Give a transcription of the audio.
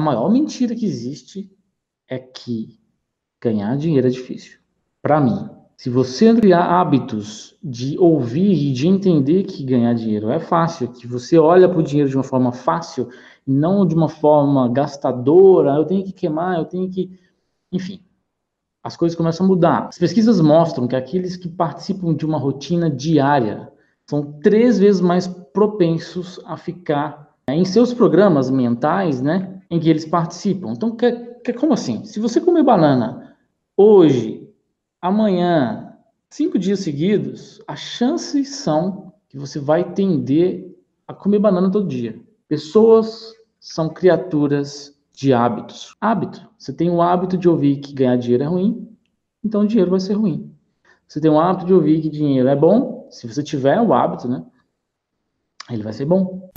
A maior mentira que existe é que ganhar dinheiro é difícil. Para mim, se você criar hábitos de ouvir e de entender que ganhar dinheiro é fácil, que você olha para o dinheiro de uma forma fácil, não de uma forma gastadora, eu tenho que queimar, eu tenho que. Enfim, as coisas começam a mudar. As pesquisas mostram que aqueles que participam de uma rotina diária são três vezes mais propensos a ficar em seus programas mentais, né, em que eles participam. Então, que, que, como assim? Se você comer banana hoje, amanhã, cinco dias seguidos, as chances são que você vai tender a comer banana todo dia. Pessoas são criaturas de hábitos. Hábito. Você tem o hábito de ouvir que ganhar dinheiro é ruim, então o dinheiro vai ser ruim. Você tem o hábito de ouvir que dinheiro é bom, se você tiver o hábito, né? Ele vai ser bom.